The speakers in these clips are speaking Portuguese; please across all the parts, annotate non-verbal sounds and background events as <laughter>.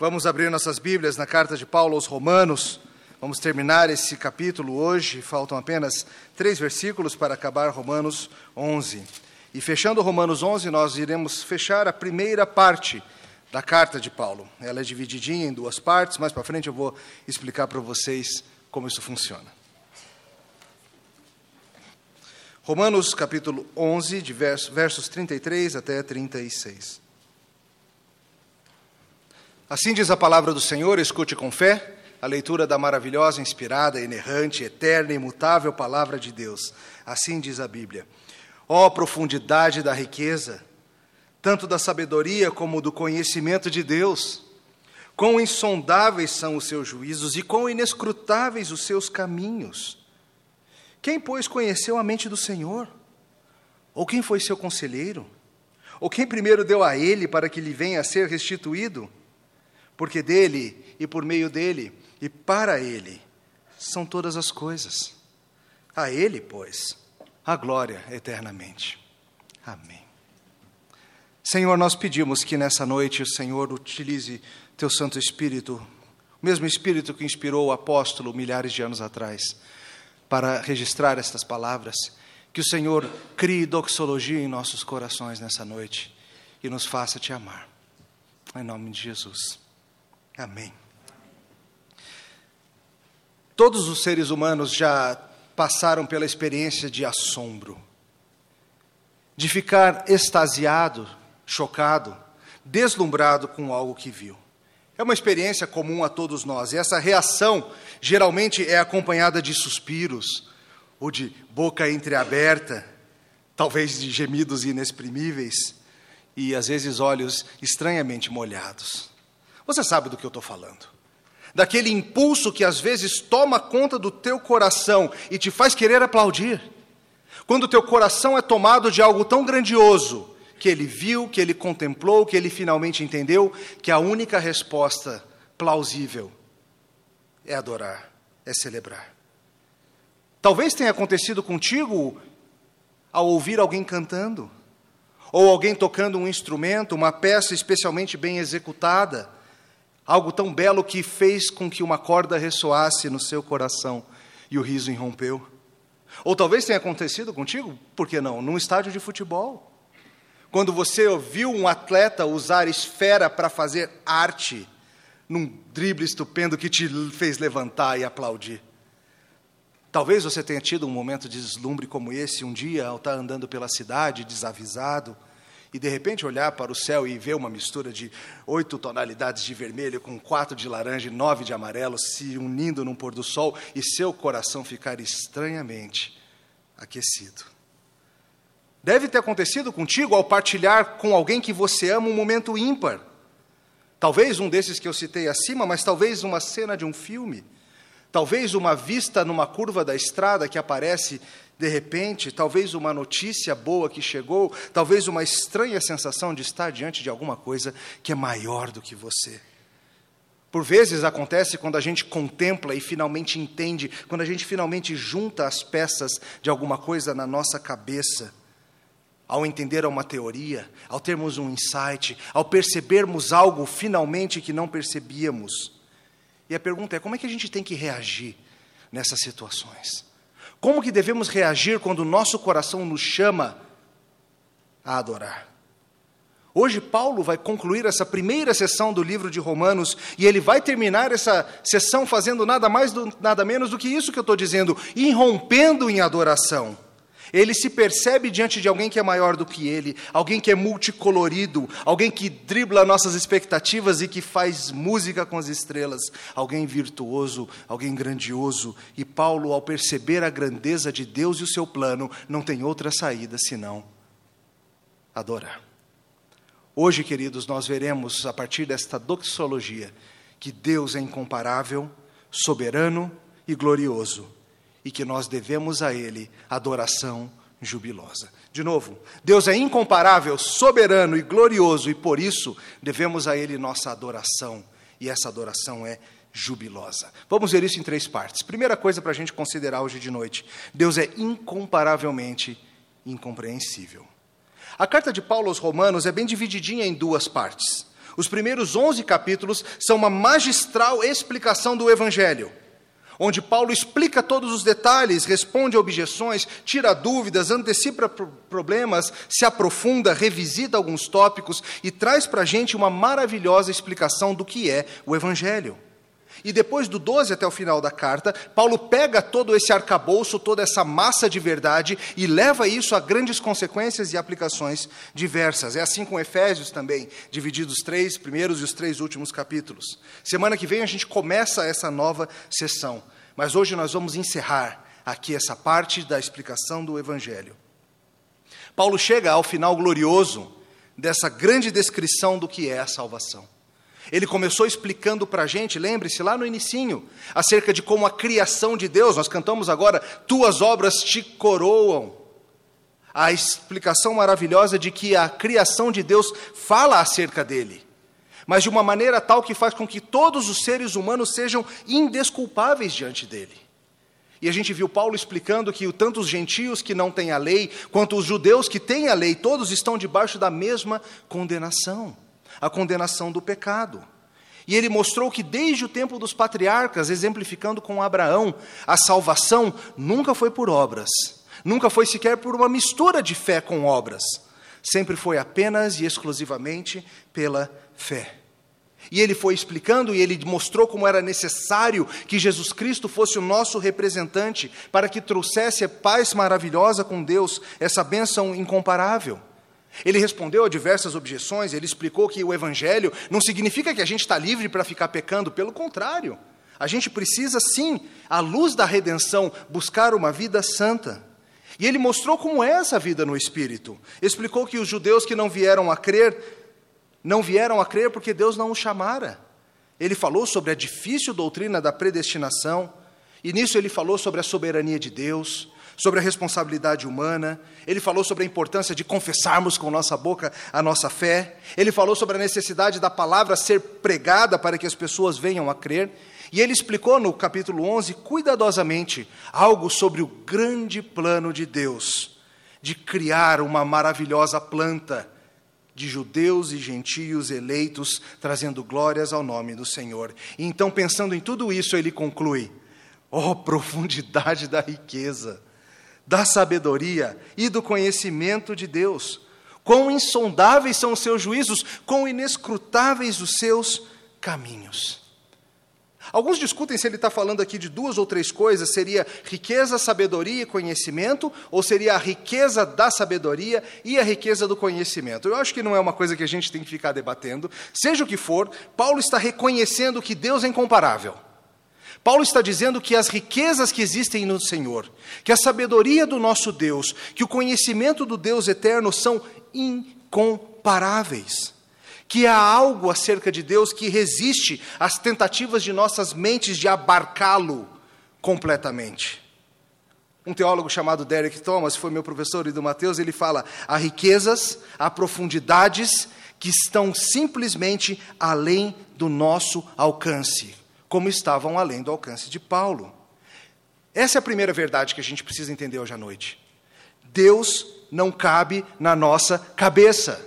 Vamos abrir nossas Bíblias na carta de Paulo aos Romanos. Vamos terminar esse capítulo hoje. Faltam apenas três versículos para acabar Romanos 11. E fechando Romanos 11, nós iremos fechar a primeira parte da carta de Paulo. Ela é divididinha em duas partes. Mais para frente eu vou explicar para vocês como isso funciona. Romanos capítulo 11, de versos 33 até 36. Assim diz a palavra do Senhor, escute com fé a leitura da maravilhosa, inspirada, inerrante, eterna e imutável palavra de Deus. Assim diz a Bíblia. Ó oh, profundidade da riqueza, tanto da sabedoria como do conhecimento de Deus! Quão insondáveis são os seus juízos e quão inescrutáveis os seus caminhos! Quem, pois, conheceu a mente do Senhor? Ou quem foi seu conselheiro? Ou quem primeiro deu a ele para que lhe venha a ser restituído? Porque dele e por meio dele e para ele são todas as coisas. A ele, pois, a glória eternamente. Amém. Senhor, nós pedimos que nessa noite o Senhor utilize teu Santo Espírito, o mesmo Espírito que inspirou o apóstolo milhares de anos atrás, para registrar estas palavras. Que o Senhor crie doxologia em nossos corações nessa noite e nos faça te amar. Em nome de Jesus. Amém. Todos os seres humanos já passaram pela experiência de assombro, de ficar extasiado, chocado, deslumbrado com algo que viu. É uma experiência comum a todos nós, e essa reação geralmente é acompanhada de suspiros, ou de boca entreaberta, talvez de gemidos inexprimíveis, e às vezes olhos estranhamente molhados. Você sabe do que eu estou falando. Daquele impulso que às vezes toma conta do teu coração e te faz querer aplaudir. Quando o teu coração é tomado de algo tão grandioso, que ele viu, que ele contemplou, que ele finalmente entendeu que a única resposta plausível é adorar, é celebrar. Talvez tenha acontecido contigo ao ouvir alguém cantando, ou alguém tocando um instrumento, uma peça especialmente bem executada algo tão belo que fez com que uma corda ressoasse no seu coração e o riso irrompeu. Ou talvez tenha acontecido contigo, por que não, num estádio de futebol. Quando você ouviu um atleta usar esfera para fazer arte, num drible estupendo que te fez levantar e aplaudir. Talvez você tenha tido um momento de deslumbre como esse um dia ao estar andando pela cidade desavisado e de repente olhar para o céu e ver uma mistura de oito tonalidades de vermelho com quatro de laranja e nove de amarelo se unindo num pôr do sol e seu coração ficar estranhamente aquecido. Deve ter acontecido contigo ao partilhar com alguém que você ama um momento ímpar. Talvez um desses que eu citei acima, mas talvez uma cena de um filme. Talvez uma vista numa curva da estrada que aparece de repente, talvez uma notícia boa que chegou, talvez uma estranha sensação de estar diante de alguma coisa que é maior do que você. Por vezes acontece quando a gente contempla e finalmente entende, quando a gente finalmente junta as peças de alguma coisa na nossa cabeça. Ao entender uma teoria, ao termos um insight, ao percebermos algo finalmente que não percebíamos. E a pergunta é: como é que a gente tem que reagir nessas situações? Como que devemos reagir quando o nosso coração nos chama a adorar? Hoje, Paulo vai concluir essa primeira sessão do livro de Romanos e ele vai terminar essa sessão fazendo nada mais, do, nada menos do que isso que eu estou dizendo, irrompendo em adoração. Ele se percebe diante de alguém que é maior do que ele, alguém que é multicolorido, alguém que dribla nossas expectativas e que faz música com as estrelas, alguém virtuoso, alguém grandioso. E Paulo, ao perceber a grandeza de Deus e o seu plano, não tem outra saída senão adorar. Hoje, queridos, nós veremos, a partir desta doxologia, que Deus é incomparável, soberano e glorioso e que nós devemos a Ele adoração jubilosa. De novo, Deus é incomparável, soberano e glorioso, e por isso devemos a Ele nossa adoração, e essa adoração é jubilosa. Vamos ver isso em três partes. Primeira coisa para a gente considerar hoje de noite: Deus é incomparavelmente incompreensível. A carta de Paulo aos Romanos é bem divididinha em duas partes. Os primeiros 11 capítulos são uma magistral explicação do Evangelho, onde Paulo explica todos os detalhes, responde a objeções, tira dúvidas, antecipa problemas, se aprofunda, revisita alguns tópicos e traz para a gente uma maravilhosa explicação do que é o Evangelho. E depois do 12 até o final da carta, Paulo pega todo esse arcabouço, toda essa massa de verdade e leva isso a grandes consequências e aplicações diversas. É assim com Efésios também, divididos os três primeiros e os três últimos capítulos. Semana que vem a gente começa essa nova sessão, mas hoje nós vamos encerrar aqui essa parte da explicação do Evangelho. Paulo chega ao final glorioso dessa grande descrição do que é a salvação. Ele começou explicando para a gente, lembre-se, lá no inicinho, acerca de como a criação de Deus, nós cantamos agora, tuas obras te coroam. A explicação maravilhosa de que a criação de Deus fala acerca dele, mas de uma maneira tal que faz com que todos os seres humanos sejam indesculpáveis diante dele. E a gente viu Paulo explicando que tanto os gentios que não têm a lei, quanto os judeus que têm a lei, todos estão debaixo da mesma condenação a condenação do pecado. E ele mostrou que desde o tempo dos patriarcas, exemplificando com Abraão, a salvação nunca foi por obras, nunca foi sequer por uma mistura de fé com obras, sempre foi apenas e exclusivamente pela fé. E ele foi explicando e ele mostrou como era necessário que Jesus Cristo fosse o nosso representante para que trouxesse paz maravilhosa com Deus, essa bênção incomparável. Ele respondeu a diversas objeções, ele explicou que o Evangelho não significa que a gente está livre para ficar pecando, pelo contrário. A gente precisa, sim, à luz da redenção, buscar uma vida santa. E ele mostrou como é essa vida no Espírito. Explicou que os judeus que não vieram a crer, não vieram a crer porque Deus não os chamara. Ele falou sobre a difícil doutrina da predestinação, e nisso ele falou sobre a soberania de Deus, sobre a responsabilidade humana, ele falou sobre a importância de confessarmos com nossa boca a nossa fé, ele falou sobre a necessidade da palavra ser pregada para que as pessoas venham a crer, e ele explicou no capítulo 11, cuidadosamente, algo sobre o grande plano de Deus, de criar uma maravilhosa planta de judeus e gentios eleitos, trazendo glórias ao nome do Senhor. E então, pensando em tudo isso, ele conclui: Oh, profundidade da riqueza! Da sabedoria e do conhecimento de Deus. Quão insondáveis são os seus juízos, quão inescrutáveis os seus caminhos. Alguns discutem se ele está falando aqui de duas ou três coisas: seria riqueza, sabedoria e conhecimento, ou seria a riqueza da sabedoria e a riqueza do conhecimento. Eu acho que não é uma coisa que a gente tem que ficar debatendo. Seja o que for, Paulo está reconhecendo que Deus é incomparável. Paulo está dizendo que as riquezas que existem no Senhor, que a sabedoria do nosso Deus, que o conhecimento do Deus eterno são incomparáveis. Que há algo acerca de Deus que resiste às tentativas de nossas mentes de abarcá-lo completamente. Um teólogo chamado Derek Thomas, foi meu professor e do Mateus, ele fala: há riquezas, há profundidades que estão simplesmente além do nosso alcance como estavam além do alcance de Paulo. Essa é a primeira verdade que a gente precisa entender hoje à noite. Deus não cabe na nossa cabeça.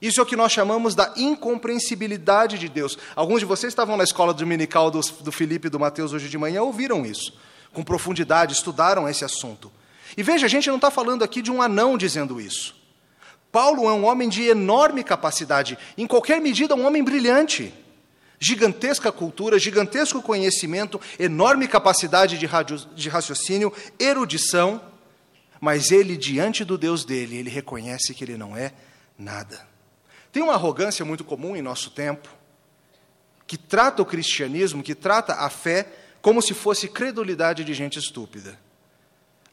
Isso é o que nós chamamos da incompreensibilidade de Deus. Alguns de vocês estavam na escola dominical do, do Felipe e do Mateus hoje de manhã, ouviram isso, com profundidade, estudaram esse assunto. E veja, a gente não está falando aqui de um anão dizendo isso. Paulo é um homem de enorme capacidade, em qualquer medida, um homem brilhante. Gigantesca cultura, gigantesco conhecimento, enorme capacidade de raciocínio, erudição, mas ele, diante do Deus dele, ele reconhece que ele não é nada. Tem uma arrogância muito comum em nosso tempo, que trata o cristianismo, que trata a fé, como se fosse credulidade de gente estúpida.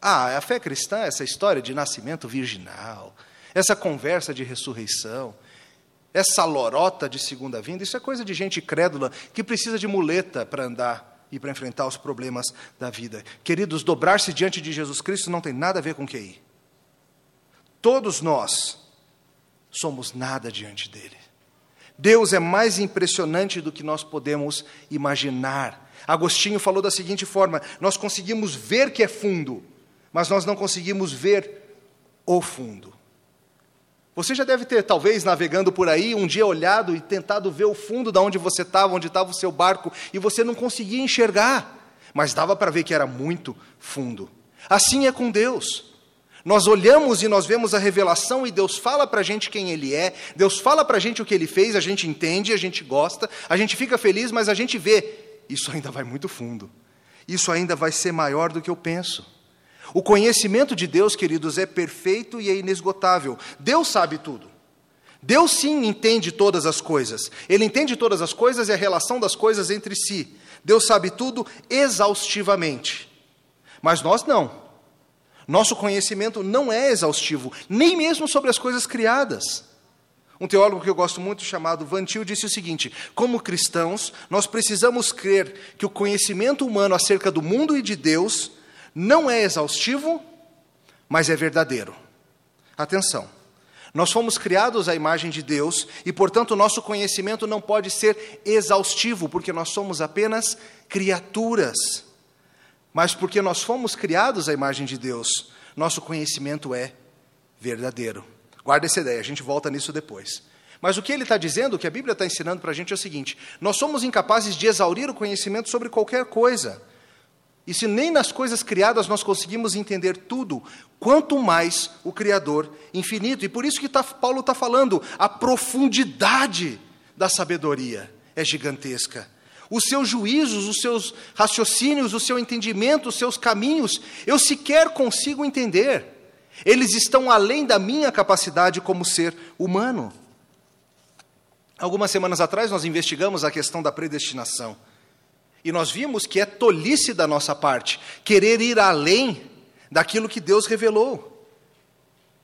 Ah, a fé cristã, essa história de nascimento virginal, essa conversa de ressurreição, essa lorota de segunda vinda, isso é coisa de gente crédula que precisa de muleta para andar e para enfrentar os problemas da vida. Queridos, dobrar-se diante de Jesus Cristo não tem nada a ver com QI. Todos nós somos nada diante dele. Deus é mais impressionante do que nós podemos imaginar. Agostinho falou da seguinte forma: nós conseguimos ver que é fundo, mas nós não conseguimos ver o fundo. Você já deve ter, talvez, navegando por aí, um dia olhado e tentado ver o fundo de onde você estava, onde estava o seu barco, e você não conseguia enxergar, mas dava para ver que era muito fundo. Assim é com Deus. Nós olhamos e nós vemos a revelação e Deus fala para a gente quem Ele é, Deus fala para a gente o que Ele fez, a gente entende, a gente gosta, a gente fica feliz, mas a gente vê, isso ainda vai muito fundo, isso ainda vai ser maior do que eu penso. O conhecimento de Deus, queridos, é perfeito e é inesgotável. Deus sabe tudo. Deus sim entende todas as coisas. Ele entende todas as coisas e a relação das coisas entre si. Deus sabe tudo exaustivamente. Mas nós não. Nosso conhecimento não é exaustivo, nem mesmo sobre as coisas criadas. Um teólogo que eu gosto muito, chamado Van Til, disse o seguinte: como cristãos, nós precisamos crer que o conhecimento humano acerca do mundo e de Deus não é exaustivo, mas é verdadeiro. Atenção. Nós fomos criados à imagem de Deus e, portanto, nosso conhecimento não pode ser exaustivo, porque nós somos apenas criaturas. Mas porque nós fomos criados à imagem de Deus, nosso conhecimento é verdadeiro. Guarda essa ideia, a gente volta nisso depois. Mas o que ele está dizendo, o que a Bíblia está ensinando para a gente é o seguinte: nós somos incapazes de exaurir o conhecimento sobre qualquer coisa. E se nem nas coisas criadas nós conseguimos entender tudo, quanto mais o Criador infinito. E por isso que tá, Paulo está falando, a profundidade da sabedoria é gigantesca. Os seus juízos, os seus raciocínios, o seu entendimento, os seus caminhos, eu sequer consigo entender. Eles estão além da minha capacidade como ser humano. Algumas semanas atrás nós investigamos a questão da predestinação. E nós vimos que é tolice da nossa parte querer ir além daquilo que Deus revelou.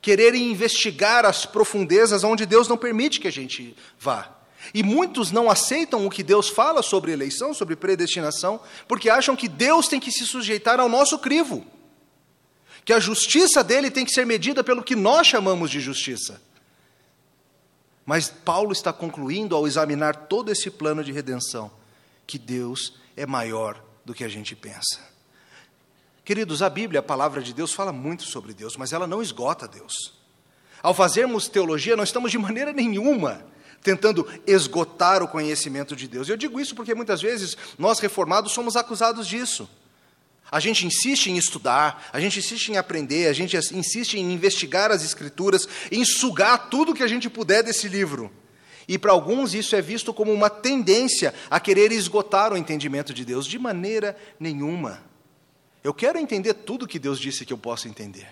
Querer investigar as profundezas onde Deus não permite que a gente vá. E muitos não aceitam o que Deus fala sobre eleição, sobre predestinação, porque acham que Deus tem que se sujeitar ao nosso crivo. Que a justiça dele tem que ser medida pelo que nós chamamos de justiça. Mas Paulo está concluindo ao examinar todo esse plano de redenção, que Deus é maior do que a gente pensa. Queridos, a Bíblia, a palavra de Deus, fala muito sobre Deus, mas ela não esgota Deus. Ao fazermos teologia, não estamos de maneira nenhuma tentando esgotar o conhecimento de Deus. Eu digo isso porque muitas vezes nós reformados somos acusados disso. A gente insiste em estudar, a gente insiste em aprender, a gente insiste em investigar as Escrituras, em sugar tudo que a gente puder desse livro. E para alguns isso é visto como uma tendência a querer esgotar o entendimento de Deus. De maneira nenhuma. Eu quero entender tudo que Deus disse que eu posso entender.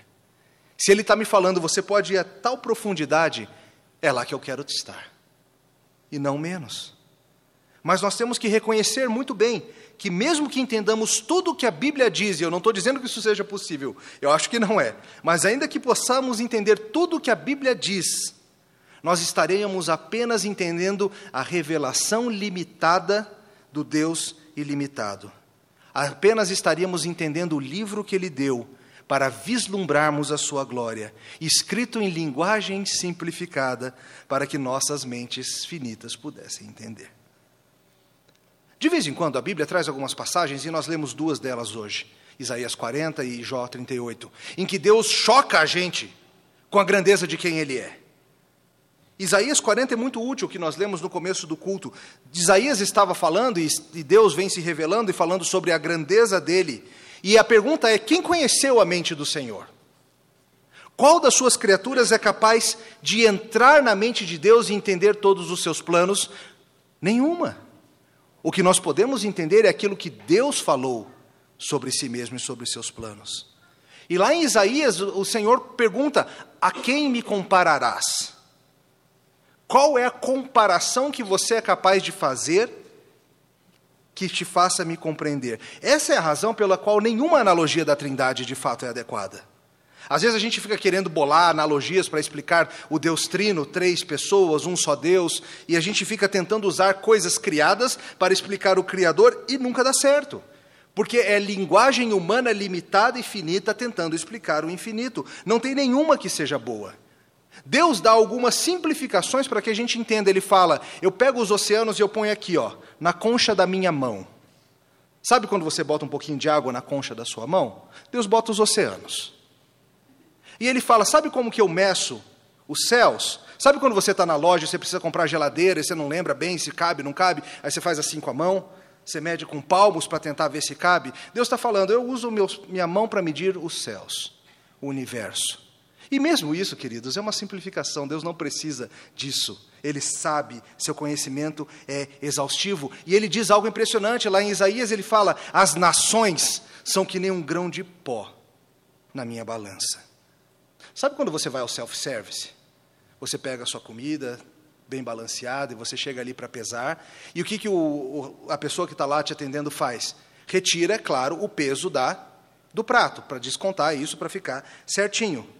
Se Ele está me falando, você pode ir a tal profundidade, é lá que eu quero estar. E não menos. Mas nós temos que reconhecer muito bem que, mesmo que entendamos tudo o que a Bíblia diz, e eu não estou dizendo que isso seja possível, eu acho que não é, mas ainda que possamos entender tudo o que a Bíblia diz, nós estaremos apenas entendendo a revelação limitada do Deus ilimitado. Apenas estaríamos entendendo o livro que ele deu para vislumbrarmos a sua glória, escrito em linguagem simplificada, para que nossas mentes finitas pudessem entender. De vez em quando a Bíblia traz algumas passagens e nós lemos duas delas hoje, Isaías 40 e Jó 38, em que Deus choca a gente com a grandeza de quem ele é. Isaías 40 é muito útil, que nós lemos no começo do culto. Isaías estava falando, e Deus vem se revelando e falando sobre a grandeza dele. E a pergunta é: quem conheceu a mente do Senhor? Qual das suas criaturas é capaz de entrar na mente de Deus e entender todos os seus planos? Nenhuma. O que nós podemos entender é aquilo que Deus falou sobre si mesmo e sobre seus planos. E lá em Isaías, o Senhor pergunta: A quem me compararás? Qual é a comparação que você é capaz de fazer que te faça me compreender? Essa é a razão pela qual nenhuma analogia da Trindade de fato é adequada. Às vezes a gente fica querendo bolar analogias para explicar o Deus Trino, três pessoas, um só Deus, e a gente fica tentando usar coisas criadas para explicar o Criador e nunca dá certo. Porque é linguagem humana limitada e finita tentando explicar o infinito. Não tem nenhuma que seja boa. Deus dá algumas simplificações para que a gente entenda. Ele fala: eu pego os oceanos e eu ponho aqui, ó, na concha da minha mão. Sabe quando você bota um pouquinho de água na concha da sua mão? Deus bota os oceanos. E ele fala: sabe como que eu meço os céus. Sabe quando você está na loja, você precisa comprar geladeira e você não lembra bem se cabe, não cabe? Aí você faz assim com a mão, você mede com palmos para tentar ver se cabe. Deus está falando, eu uso meus, minha mão para medir os céus, o universo. E mesmo isso, queridos, é uma simplificação, Deus não precisa disso. Ele sabe, seu conhecimento é exaustivo. E ele diz algo impressionante, lá em Isaías ele fala: As nações são que nem um grão de pó na minha balança. Sabe quando você vai ao self-service? Você pega a sua comida, bem balanceada, e você chega ali para pesar. E o que, que o, o, a pessoa que está lá te atendendo faz? Retira, é claro, o peso da, do prato, para descontar isso, para ficar certinho.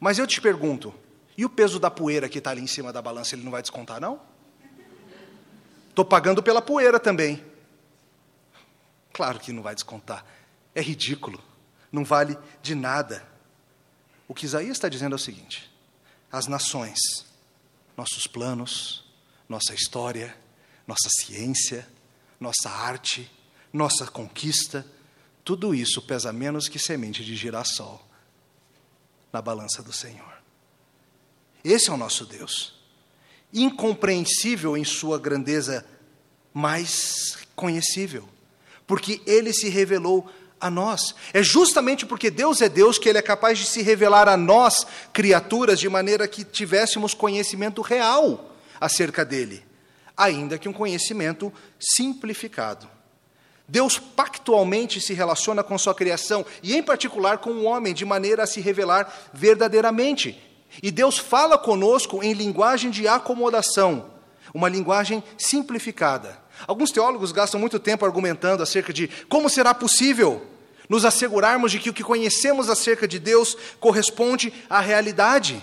Mas eu te pergunto, e o peso da poeira que está ali em cima da balança, ele não vai descontar, não? Estou pagando pela poeira também. Claro que não vai descontar. É ridículo. Não vale de nada. O que Isaías está dizendo é o seguinte: as nações, nossos planos, nossa história, nossa ciência, nossa arte, nossa conquista, tudo isso pesa menos que semente de girassol na balança do Senhor. Esse é o nosso Deus. Incompreensível em sua grandeza, mas conhecível, porque ele se revelou a nós. É justamente porque Deus é Deus que Ele é capaz de se revelar a nós, criaturas, de maneira que tivéssemos conhecimento real acerca dele, ainda que um conhecimento simplificado. Deus pactualmente se relaciona com sua criação e, em particular, com o homem, de maneira a se revelar verdadeiramente. E Deus fala conosco em linguagem de acomodação, uma linguagem simplificada. Alguns teólogos gastam muito tempo argumentando acerca de como será possível nos assegurarmos de que o que conhecemos acerca de Deus corresponde à realidade.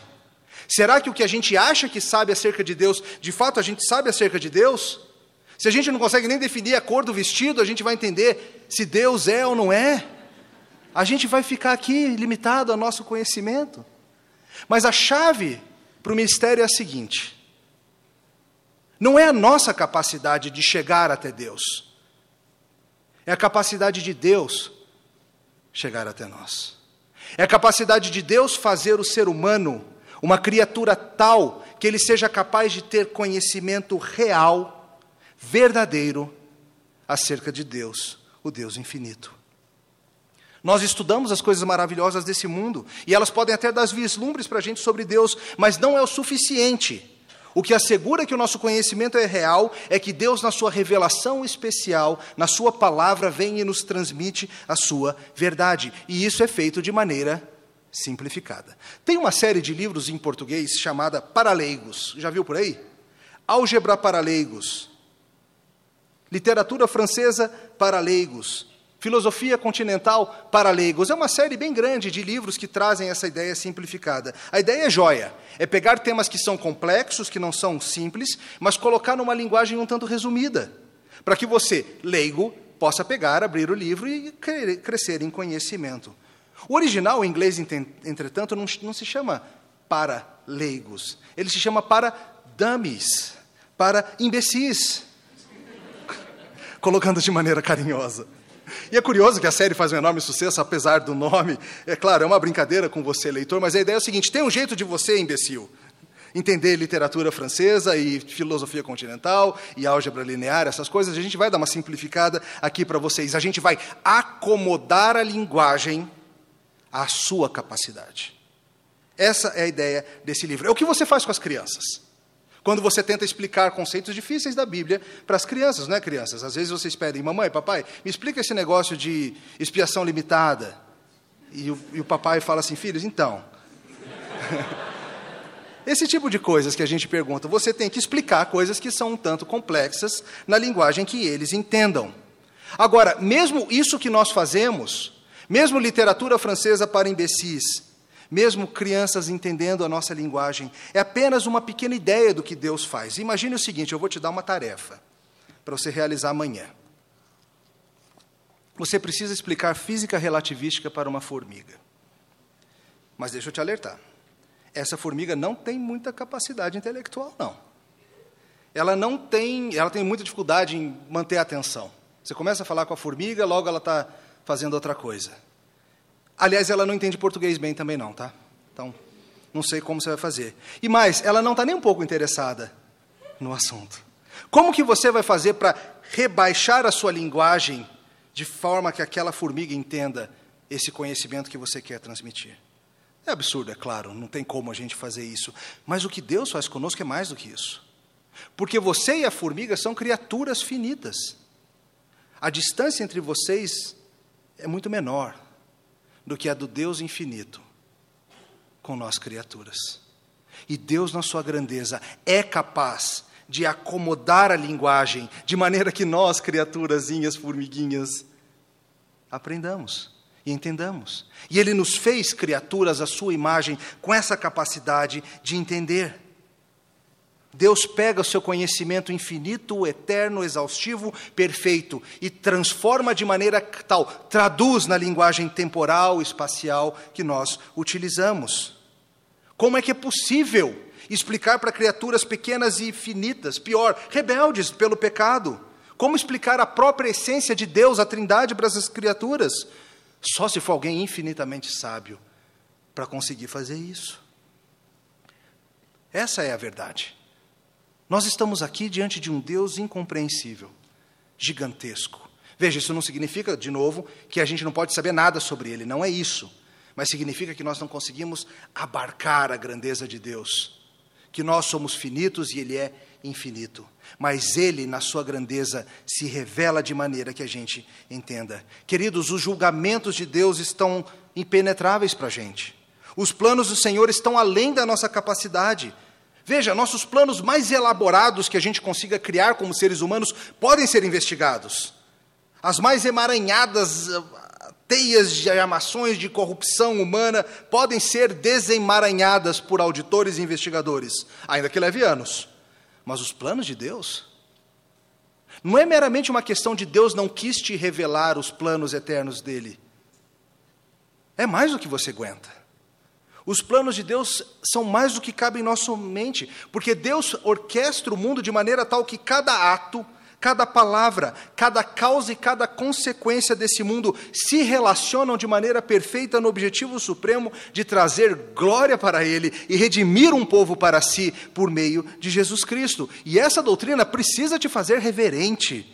Será que o que a gente acha que sabe acerca de Deus, de fato a gente sabe acerca de Deus? Se a gente não consegue nem definir a cor do vestido, a gente vai entender se Deus é ou não é. A gente vai ficar aqui limitado ao nosso conhecimento. Mas a chave para o mistério é a seguinte: não é a nossa capacidade de chegar até Deus, é a capacidade de Deus chegar até nós. É a capacidade de Deus fazer o ser humano uma criatura tal que ele seja capaz de ter conhecimento real, verdadeiro, acerca de Deus, o Deus infinito. Nós estudamos as coisas maravilhosas desse mundo e elas podem até dar vislumbres para a gente sobre Deus, mas não é o suficiente o que assegura que o nosso conhecimento é real é que Deus, na sua revelação especial, na sua palavra, vem e nos transmite a sua verdade. E isso é feito de maneira simplificada. Tem uma série de livros em português chamada Paraleigos. Já viu por aí? Álgebra para leigos. Literatura francesa para leigos. Filosofia Continental para Leigos. É uma série bem grande de livros que trazem essa ideia simplificada. A ideia é joia: é pegar temas que são complexos, que não são simples, mas colocar numa linguagem um tanto resumida, para que você, leigo, possa pegar, abrir o livro e crescer em conhecimento. O original em inglês, entretanto, não, se chama para leigos, ele se chama para dummies, para imbecis, colocando de maneira carinhosa. E é curioso que a série faz um enorme sucesso, apesar do nome. É claro, é uma brincadeira com você, leitor, mas a ideia é o seguinte: tem um jeito de você, imbecil, entender literatura francesa e filosofia continental e álgebra linear, essas coisas. A gente vai dar uma simplificada aqui para vocês. A gente vai acomodar a linguagem à sua capacidade. Essa é a ideia desse livro. É o que você faz com as crianças. Quando você tenta explicar conceitos difíceis da Bíblia para as crianças, não é, crianças? Às vezes vocês pedem, mamãe, papai, me explica esse negócio de expiação limitada. E o, e o papai fala assim, filhos, então. <laughs> Esse tipo de coisas que a gente pergunta, você tem que explicar coisas que são um tanto complexas na linguagem que eles entendam. Agora, mesmo isso que nós fazemos, mesmo literatura francesa para imbecis, mesmo crianças entendendo a nossa linguagem, é apenas uma pequena ideia do que Deus faz. Imagine o seguinte: eu vou te dar uma tarefa para você realizar amanhã. Você precisa explicar física relativística para uma formiga. Mas deixa eu te alertar: essa formiga não tem muita capacidade intelectual, não. Ela não tem, ela tem muita dificuldade em manter a atenção. Você começa a falar com a formiga, logo ela está fazendo outra coisa. Aliás, ela não entende português bem também não, tá? Então, não sei como você vai fazer. E mais, ela não está nem um pouco interessada no assunto. Como que você vai fazer para rebaixar a sua linguagem de forma que aquela formiga entenda esse conhecimento que você quer transmitir? É absurdo, é claro, não tem como a gente fazer isso. Mas o que Deus faz conosco é mais do que isso. Porque você e a formiga são criaturas finitas. A distância entre vocês é muito menor do que a do Deus infinito com nós criaturas. E Deus, na sua grandeza, é capaz de acomodar a linguagem de maneira que nós, criaturazinhas, formiguinhas, aprendamos e entendamos. E Ele nos fez criaturas à sua imagem com essa capacidade de entender. Deus pega o seu conhecimento infinito, eterno, exaustivo, perfeito e transforma de maneira tal, traduz na linguagem temporal, espacial que nós utilizamos. Como é que é possível explicar para criaturas pequenas e finitas, pior, rebeldes pelo pecado? Como explicar a própria essência de Deus, a Trindade para essas criaturas? Só se for alguém infinitamente sábio para conseguir fazer isso. Essa é a verdade. Nós estamos aqui diante de um Deus incompreensível, gigantesco. Veja, isso não significa, de novo, que a gente não pode saber nada sobre ele, não é isso. Mas significa que nós não conseguimos abarcar a grandeza de Deus. Que nós somos finitos e ele é infinito. Mas ele, na sua grandeza, se revela de maneira que a gente entenda. Queridos, os julgamentos de Deus estão impenetráveis para a gente. Os planos do Senhor estão além da nossa capacidade. Veja, nossos planos mais elaborados que a gente consiga criar como seres humanos podem ser investigados. As mais emaranhadas uh, teias de armações de corrupção humana podem ser desemaranhadas por auditores e investigadores, ainda que leve anos. Mas os planos de Deus não é meramente uma questão de Deus não quis te revelar os planos eternos dele. É mais do que você aguenta. Os planos de Deus são mais do que cabe em nossa mente, porque Deus orquestra o mundo de maneira tal que cada ato, cada palavra, cada causa e cada consequência desse mundo se relacionam de maneira perfeita no objetivo supremo de trazer glória para Ele e redimir um povo para si por meio de Jesus Cristo. E essa doutrina precisa te fazer reverente,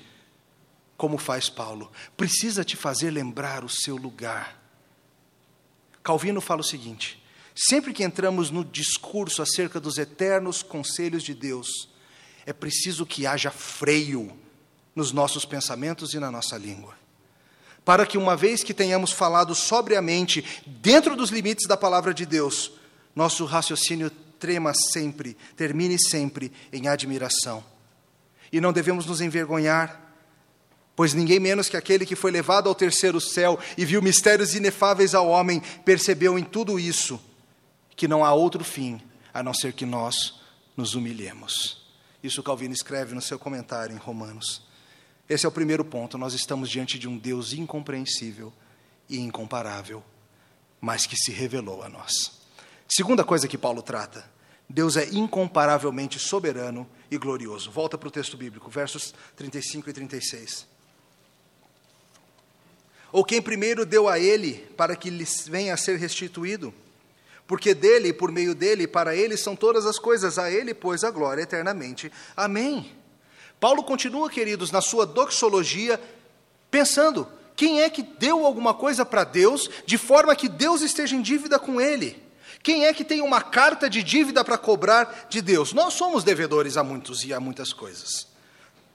como faz Paulo, precisa te fazer lembrar o seu lugar. Calvino fala o seguinte: Sempre que entramos no discurso acerca dos eternos conselhos de Deus, é preciso que haja freio nos nossos pensamentos e na nossa língua. Para que, uma vez que tenhamos falado sobriamente, dentro dos limites da palavra de Deus, nosso raciocínio trema sempre, termine sempre em admiração. E não devemos nos envergonhar, pois ninguém menos que aquele que foi levado ao terceiro céu e viu mistérios inefáveis ao homem, percebeu em tudo isso que não há outro fim a não ser que nós nos humilhemos. Isso Calvino escreve no seu comentário em Romanos. Esse é o primeiro ponto. Nós estamos diante de um Deus incompreensível e incomparável, mas que se revelou a nós. Segunda coisa que Paulo trata: Deus é incomparavelmente soberano e glorioso. Volta para o texto bíblico, versos 35 e 36. Ou quem primeiro deu a ele para que lhes venha a ser restituído? Porque dele, e por meio dele, e para ele são todas as coisas, a ele, pois, a glória eternamente. Amém. Paulo continua, queridos, na sua doxologia, pensando: quem é que deu alguma coisa para Deus de forma que Deus esteja em dívida com ele? Quem é que tem uma carta de dívida para cobrar de Deus? Nós somos devedores a muitos e a muitas coisas.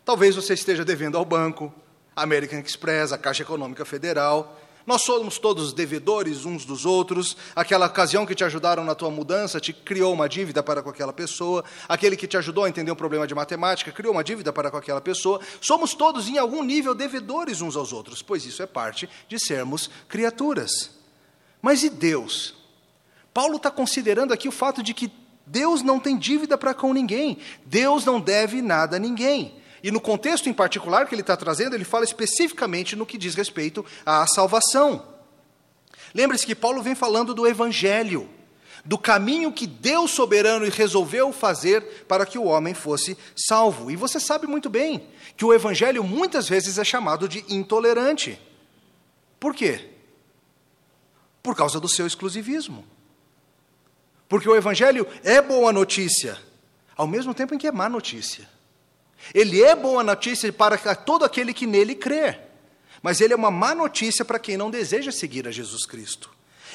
Talvez você esteja devendo ao banco, American Express, a Caixa Econômica Federal, nós somos todos devedores uns dos outros. Aquela ocasião que te ajudaram na tua mudança te criou uma dívida para com aquela pessoa. Aquele que te ajudou a entender um problema de matemática criou uma dívida para com aquela pessoa. Somos todos, em algum nível, devedores uns aos outros, pois isso é parte de sermos criaturas. Mas e Deus? Paulo está considerando aqui o fato de que Deus não tem dívida para com ninguém. Deus não deve nada a ninguém. E no contexto em particular que ele está trazendo, ele fala especificamente no que diz respeito à salvação. Lembre-se que Paulo vem falando do Evangelho, do caminho que Deus soberano resolveu fazer para que o homem fosse salvo. E você sabe muito bem que o Evangelho muitas vezes é chamado de intolerante. Por quê? Por causa do seu exclusivismo. Porque o Evangelho é boa notícia, ao mesmo tempo em que é má notícia. Ele é boa notícia para todo aquele que nele crê, mas ele é uma má notícia para quem não deseja seguir a Jesus Cristo.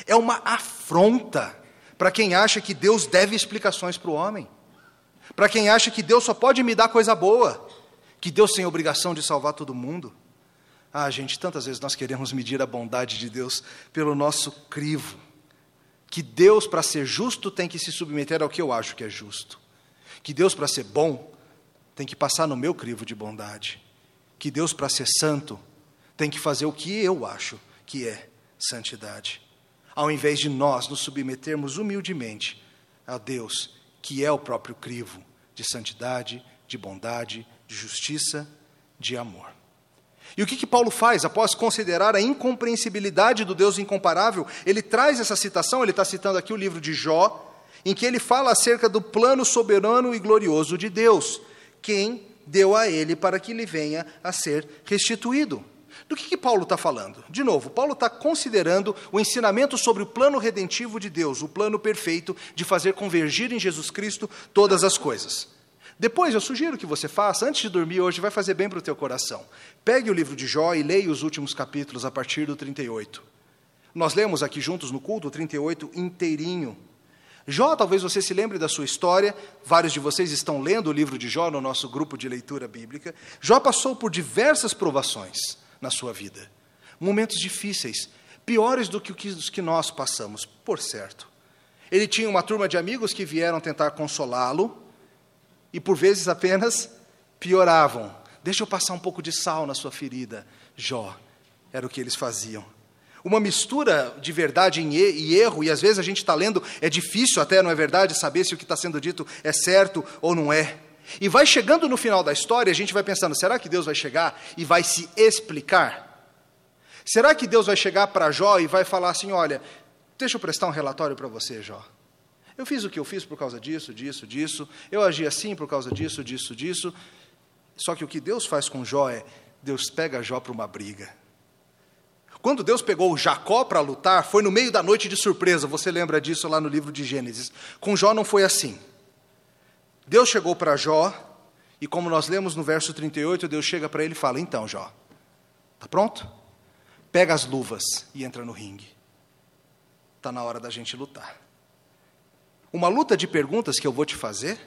É uma afronta para quem acha que Deus deve explicações para o homem, para quem acha que Deus só pode me dar coisa boa, que Deus tem obrigação de salvar todo mundo. Ah, gente, tantas vezes nós queremos medir a bondade de Deus pelo nosso crivo. Que Deus, para ser justo, tem que se submeter ao que eu acho que é justo. Que Deus, para ser bom, tem que passar no meu crivo de bondade. Que Deus, para ser santo, tem que fazer o que eu acho que é santidade. Ao invés de nós nos submetermos humildemente a Deus, que é o próprio crivo de santidade, de bondade, de justiça, de amor. E o que, que Paulo faz após considerar a incompreensibilidade do Deus incomparável? Ele traz essa citação, ele está citando aqui o livro de Jó, em que ele fala acerca do plano soberano e glorioso de Deus, quem deu a ele para que lhe venha a ser restituído. Do que, que Paulo está falando? De novo, Paulo está considerando o ensinamento sobre o plano redentivo de Deus, o plano perfeito de fazer convergir em Jesus Cristo todas as coisas. Depois, eu sugiro que você faça, antes de dormir hoje, vai fazer bem para o teu coração. Pegue o livro de Jó e leia os últimos capítulos a partir do 38. Nós lemos aqui juntos no culto o 38 inteirinho. Jó, talvez você se lembre da sua história, vários de vocês estão lendo o livro de Jó no nosso grupo de leitura bíblica. Jó passou por diversas provações na sua vida, momentos difíceis, piores do que os que nós passamos, por certo. Ele tinha uma turma de amigos que vieram tentar consolá-lo, e por vezes apenas pioravam. Deixa eu passar um pouco de sal na sua ferida. Jó, era o que eles faziam. Uma mistura de verdade e erro, e às vezes a gente está lendo, é difícil até, não é verdade, saber se o que está sendo dito é certo ou não é. E vai chegando no final da história, a gente vai pensando: será que Deus vai chegar e vai se explicar? Será que Deus vai chegar para Jó e vai falar assim: olha, deixa eu prestar um relatório para você, Jó. Eu fiz o que eu fiz por causa disso, disso, disso. Eu agi assim por causa disso, disso, disso. Só que o que Deus faz com Jó é: Deus pega Jó para uma briga. Quando Deus pegou Jacó para lutar, foi no meio da noite de surpresa. Você lembra disso lá no livro de Gênesis. Com Jó não foi assim. Deus chegou para Jó, e como nós lemos no verso 38, Deus chega para ele e fala: Então, Jó, está pronto? Pega as luvas e entra no ringue. Está na hora da gente lutar. Uma luta de perguntas que eu vou te fazer,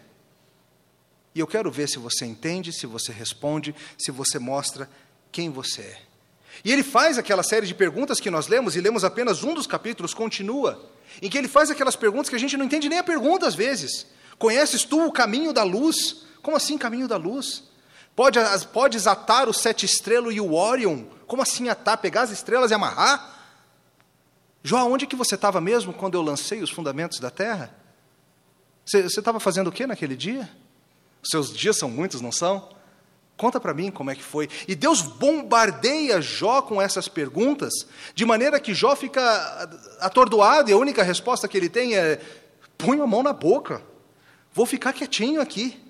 e eu quero ver se você entende, se você responde, se você mostra quem você é. E ele faz aquela série de perguntas que nós lemos, e lemos apenas um dos capítulos, continua, em que ele faz aquelas perguntas que a gente não entende nem a pergunta às vezes. Conheces tu o caminho da luz? Como assim caminho da luz? Pode, podes atar o sete estrelo e o Orion? Como assim atar? Pegar as estrelas e amarrar? Jó, onde que você estava mesmo quando eu lancei os fundamentos da terra? Você estava fazendo o que naquele dia? Seus dias são muitos, não são? Conta para mim como é que foi. E Deus bombardeia Jó com essas perguntas, de maneira que Jó fica atordoado e a única resposta que ele tem é: põe a mão na boca, vou ficar quietinho aqui.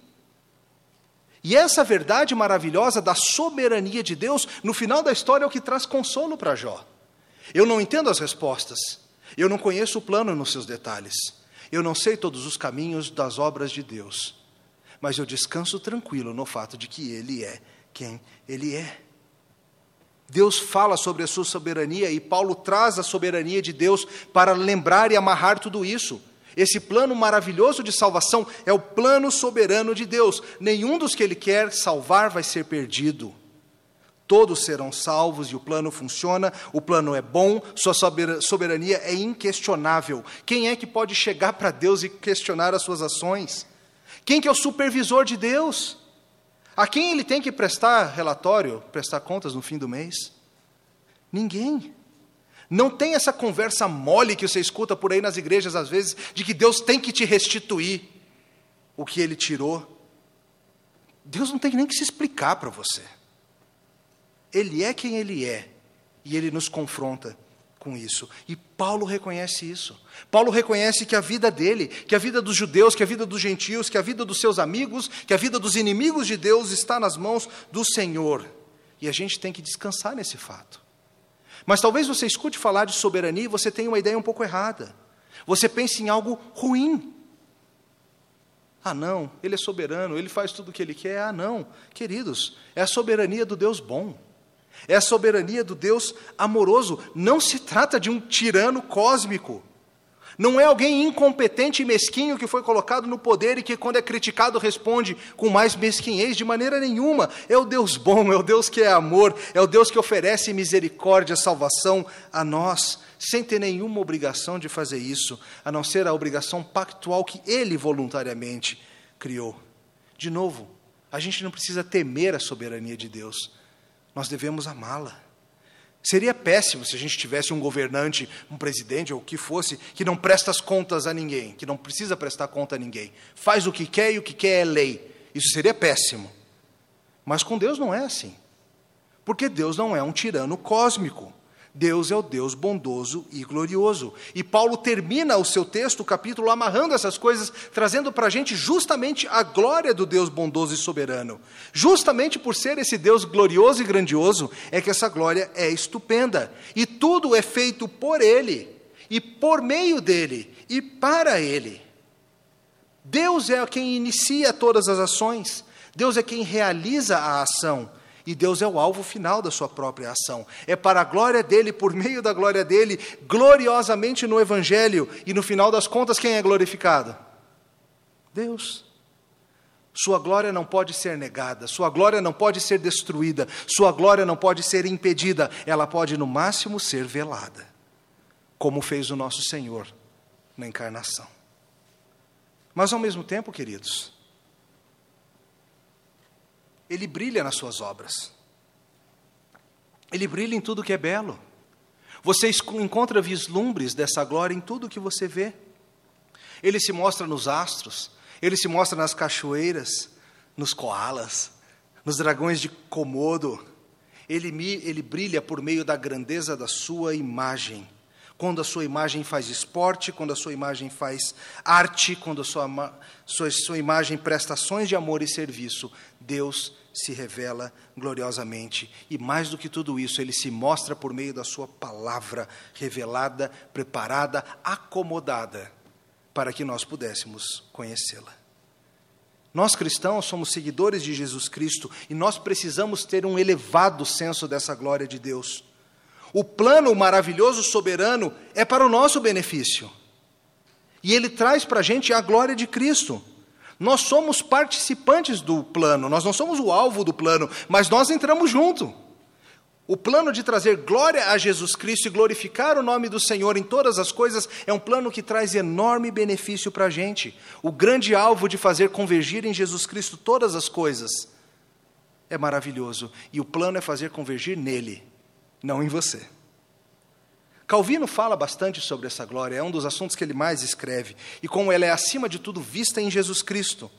E essa verdade maravilhosa da soberania de Deus, no final da história, é o que traz consolo para Jó. Eu não entendo as respostas, eu não conheço o plano nos seus detalhes. Eu não sei todos os caminhos das obras de Deus, mas eu descanso tranquilo no fato de que Ele é quem Ele é. Deus fala sobre a sua soberania e Paulo traz a soberania de Deus para lembrar e amarrar tudo isso. Esse plano maravilhoso de salvação é o plano soberano de Deus. Nenhum dos que Ele quer salvar vai ser perdido. Todos serão salvos e o plano funciona, o plano é bom, sua soberania é inquestionável. Quem é que pode chegar para Deus e questionar as suas ações? Quem que é o supervisor de Deus? A quem ele tem que prestar relatório, prestar contas no fim do mês? Ninguém. Não tem essa conversa mole que você escuta por aí nas igrejas às vezes de que Deus tem que te restituir o que ele tirou. Deus não tem nem que se explicar para você. Ele é quem ele é e ele nos confronta com isso. E Paulo reconhece isso. Paulo reconhece que a vida dele, que a vida dos judeus, que a vida dos gentios, que a vida dos seus amigos, que a vida dos inimigos de Deus está nas mãos do Senhor. E a gente tem que descansar nesse fato. Mas talvez você escute falar de soberania e você tenha uma ideia um pouco errada. Você pensa em algo ruim. Ah, não, Ele é soberano, Ele faz tudo o que Ele quer. Ah, não, queridos, é a soberania do Deus bom, é a soberania do Deus amoroso. Não se trata de um tirano cósmico. Não é alguém incompetente e mesquinho que foi colocado no poder e que, quando é criticado, responde com mais mesquinhez, de maneira nenhuma. É o Deus bom, é o Deus que é amor, é o Deus que oferece misericórdia, salvação a nós, sem ter nenhuma obrigação de fazer isso, a não ser a obrigação pactual que Ele voluntariamente criou. De novo, a gente não precisa temer a soberania de Deus, nós devemos amá-la. Seria péssimo se a gente tivesse um governante, um presidente ou o que fosse, que não presta as contas a ninguém, que não precisa prestar conta a ninguém. Faz o que quer e o que quer é lei. Isso seria péssimo. Mas com Deus não é assim. Porque Deus não é um tirano cósmico. Deus é o Deus bondoso e glorioso. E Paulo termina o seu texto, o capítulo, amarrando essas coisas, trazendo para a gente justamente a glória do Deus bondoso e soberano. Justamente por ser esse Deus glorioso e grandioso, é que essa glória é estupenda. E tudo é feito por Ele, e por meio dele, e para Ele. Deus é quem inicia todas as ações, Deus é quem realiza a ação. E Deus é o alvo final da sua própria ação. É para a glória dele, por meio da glória dele, gloriosamente no Evangelho. E no final das contas, quem é glorificado? Deus. Sua glória não pode ser negada, sua glória não pode ser destruída, sua glória não pode ser impedida, ela pode, no máximo, ser velada, como fez o nosso Senhor na encarnação. Mas, ao mesmo tempo, queridos, ele brilha nas suas obras. Ele brilha em tudo que é belo. Você encontra vislumbres dessa glória em tudo que você vê. Ele se mostra nos astros, ele se mostra nas cachoeiras, nos koalas, nos dragões de Komodo. Ele, ele brilha por meio da grandeza da sua imagem. Quando a sua imagem faz esporte, quando a sua imagem faz arte, quando a sua, sua, sua imagem presta ações de amor e serviço, Deus se revela gloriosamente. E mais do que tudo isso, ele se mostra por meio da sua palavra revelada, preparada, acomodada, para que nós pudéssemos conhecê-la. Nós cristãos somos seguidores de Jesus Cristo e nós precisamos ter um elevado senso dessa glória de Deus. O plano maravilhoso, soberano, é para o nosso benefício. E ele traz para a gente a glória de Cristo. Nós somos participantes do plano, nós não somos o alvo do plano, mas nós entramos junto. O plano de trazer glória a Jesus Cristo e glorificar o nome do Senhor em todas as coisas é um plano que traz enorme benefício para a gente. O grande alvo de fazer convergir em Jesus Cristo todas as coisas é maravilhoso. E o plano é fazer convergir nele, não em você. Calvino fala bastante sobre essa glória, é um dos assuntos que ele mais escreve, e como ela é acima de tudo vista em Jesus Cristo.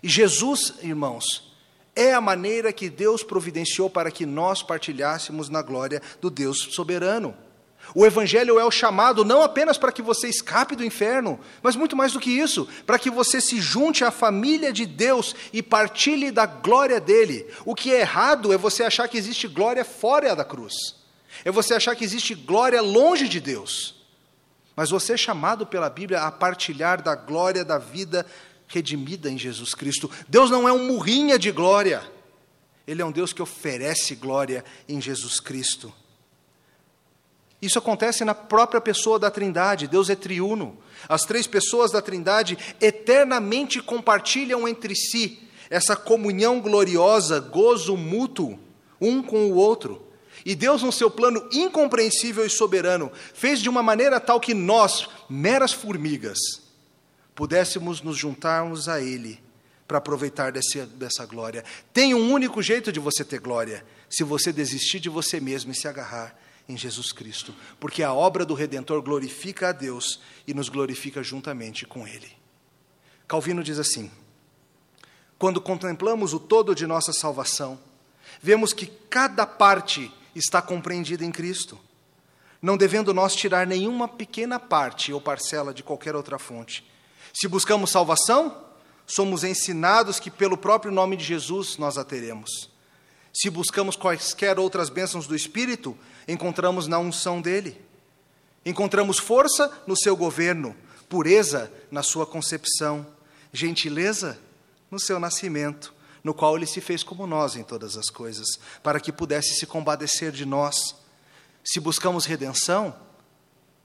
E Jesus, irmãos, é a maneira que Deus providenciou para que nós partilhássemos na glória do Deus soberano. O Evangelho é o chamado não apenas para que você escape do inferno, mas muito mais do que isso, para que você se junte à família de Deus e partilhe da glória dele. O que é errado é você achar que existe glória fora da cruz é você achar que existe glória longe de Deus. Mas você é chamado pela Bíblia a partilhar da glória da vida redimida em Jesus Cristo. Deus não é um murrinha de glória. Ele é um Deus que oferece glória em Jesus Cristo. Isso acontece na própria pessoa da Trindade. Deus é triuno. As três pessoas da Trindade eternamente compartilham entre si essa comunhão gloriosa, gozo mútuo, um com o outro. E Deus, no seu plano incompreensível e soberano, fez de uma maneira tal que nós, meras formigas, pudéssemos nos juntarmos a Ele para aproveitar desse, dessa glória. Tem um único jeito de você ter glória: se você desistir de você mesmo e se agarrar em Jesus Cristo, porque a obra do Redentor glorifica a Deus e nos glorifica juntamente com Ele. Calvino diz assim: quando contemplamos o todo de nossa salvação, vemos que cada parte está compreendida em Cristo, não devendo nós tirar nenhuma pequena parte ou parcela de qualquer outra fonte. Se buscamos salvação, somos ensinados que pelo próprio nome de Jesus nós a teremos. Se buscamos quaisquer outras bênçãos do Espírito, encontramos na unção dele. Encontramos força no seu governo, pureza na sua concepção, gentileza no seu nascimento, no qual ele se fez como nós em todas as coisas, para que pudesse se compadecer de nós. Se buscamos redenção,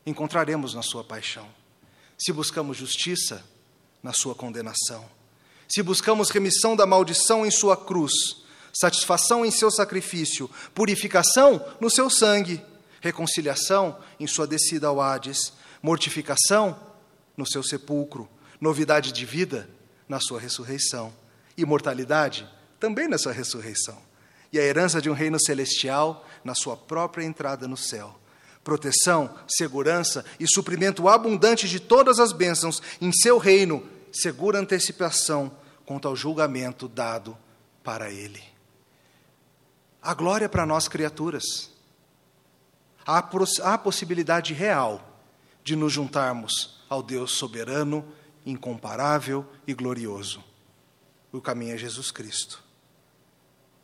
encontraremos na sua paixão. Se buscamos justiça, na sua condenação. Se buscamos remissão da maldição em sua cruz, satisfação em seu sacrifício, purificação no seu sangue, reconciliação em sua descida ao Hades, mortificação no seu sepulcro, novidade de vida na sua ressurreição, imortalidade também na sua ressurreição, e a herança de um reino celestial na sua própria entrada no céu. Proteção, segurança e suprimento abundante de todas as bênçãos em seu reino, segura antecipação quanto ao julgamento dado para ele. A glória para nós criaturas há a possibilidade real de nos juntarmos ao Deus soberano, incomparável e glorioso. O caminho é Jesus Cristo.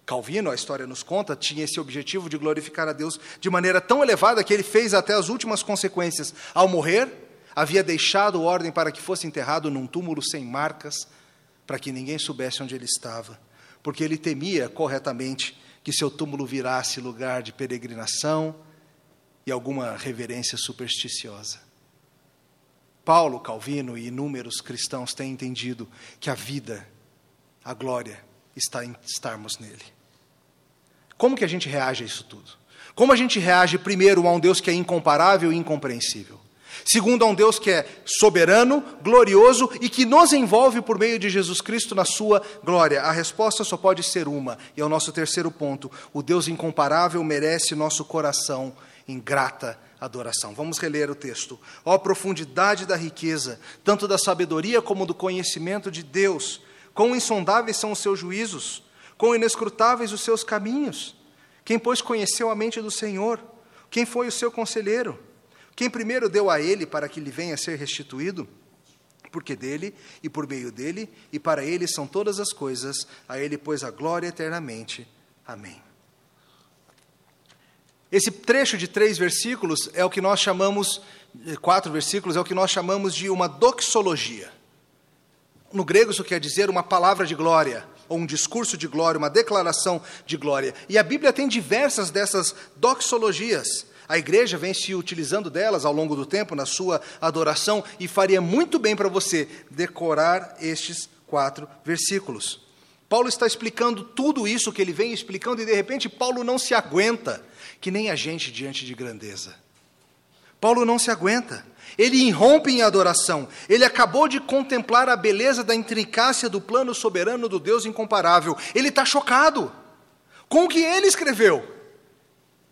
Calvino, a história nos conta, tinha esse objetivo de glorificar a Deus de maneira tão elevada que ele fez até as últimas consequências. Ao morrer, havia deixado ordem para que fosse enterrado num túmulo sem marcas, para que ninguém soubesse onde ele estava, porque ele temia corretamente que seu túmulo virasse lugar de peregrinação, e alguma reverência supersticiosa. Paulo, Calvino e inúmeros cristãos têm entendido que a vida, a glória, está em estarmos nele. Como que a gente reage a isso tudo? Como a gente reage, primeiro, a um Deus que é incomparável e incompreensível? Segundo, a um Deus que é soberano, glorioso e que nos envolve por meio de Jesus Cristo na sua glória? A resposta só pode ser uma, e é o nosso terceiro ponto: o Deus incomparável merece nosso coração em grata adoração. Vamos reler o texto. Ó profundidade da riqueza, tanto da sabedoria como do conhecimento de Deus, quão insondáveis são os seus juízos, quão inescrutáveis os seus caminhos. Quem, pois, conheceu a mente do Senhor? Quem foi o seu conselheiro? Quem primeiro deu a ele para que lhe venha a ser restituído? Porque dele, e por meio dele, e para ele são todas as coisas, a ele, pois, a glória eternamente. Amém. Esse trecho de três versículos é o que nós chamamos, quatro versículos, é o que nós chamamos de uma doxologia. No grego, isso quer dizer uma palavra de glória, ou um discurso de glória, uma declaração de glória. E a Bíblia tem diversas dessas doxologias. A igreja vem se utilizando delas ao longo do tempo na sua adoração e faria muito bem para você decorar estes quatro versículos. Paulo está explicando tudo isso que ele vem explicando e de repente Paulo não se aguenta que nem a gente diante de grandeza. Paulo não se aguenta. Ele irrompe em adoração. Ele acabou de contemplar a beleza da intricácia do plano soberano do Deus incomparável. Ele está chocado com o que ele escreveu.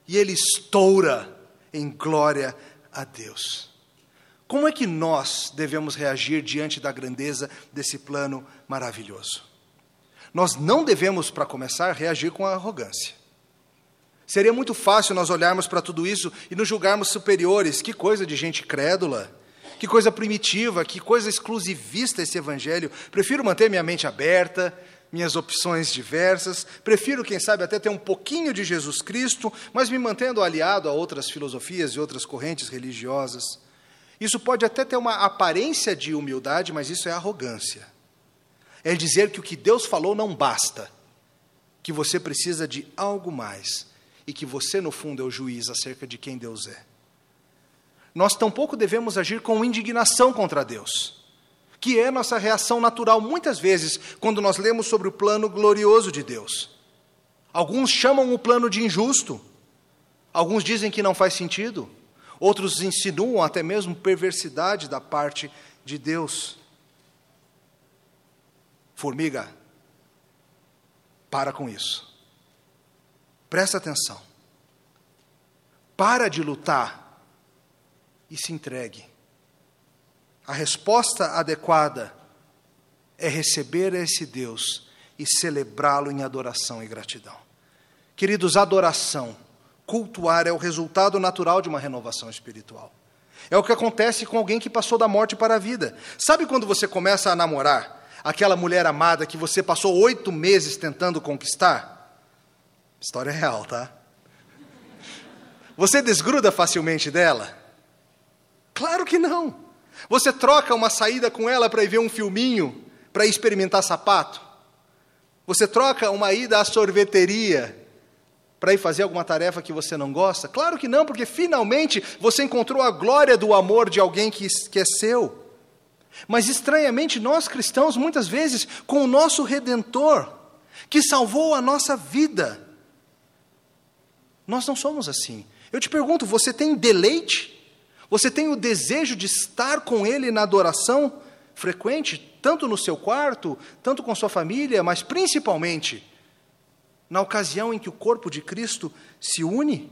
E ele estoura em glória a Deus. Como é que nós devemos reagir diante da grandeza desse plano maravilhoso? Nós não devemos, para começar, reagir com arrogância. Seria muito fácil nós olharmos para tudo isso e nos julgarmos superiores. Que coisa de gente crédula, que coisa primitiva, que coisa exclusivista esse evangelho. Prefiro manter minha mente aberta, minhas opções diversas. Prefiro, quem sabe, até ter um pouquinho de Jesus Cristo, mas me mantendo aliado a outras filosofias e outras correntes religiosas. Isso pode até ter uma aparência de humildade, mas isso é arrogância. É dizer que o que Deus falou não basta, que você precisa de algo mais e que você, no fundo, é o juiz acerca de quem Deus é. Nós tampouco devemos agir com indignação contra Deus, que é nossa reação natural muitas vezes quando nós lemos sobre o plano glorioso de Deus. Alguns chamam o plano de injusto, alguns dizem que não faz sentido, outros insinuam até mesmo perversidade da parte de Deus. Formiga, para com isso. Presta atenção. Para de lutar e se entregue. A resposta adequada é receber esse Deus e celebrá-lo em adoração e gratidão. Queridos, adoração, cultuar é o resultado natural de uma renovação espiritual. É o que acontece com alguém que passou da morte para a vida. Sabe quando você começa a namorar aquela mulher amada que você passou oito meses tentando conquistar? História real, tá? Você desgruda facilmente dela? Claro que não. Você troca uma saída com ela para ir ver um filminho, para experimentar sapato? Você troca uma ida à sorveteria para ir fazer alguma tarefa que você não gosta? Claro que não, porque finalmente você encontrou a glória do amor de alguém que, que é seu. Mas estranhamente, nós cristãos, muitas vezes, com o nosso redentor, que salvou a nossa vida, nós não somos assim. Eu te pergunto: você tem deleite? Você tem o desejo de estar com Ele na adoração frequente, tanto no seu quarto, tanto com sua família, mas principalmente na ocasião em que o corpo de Cristo se une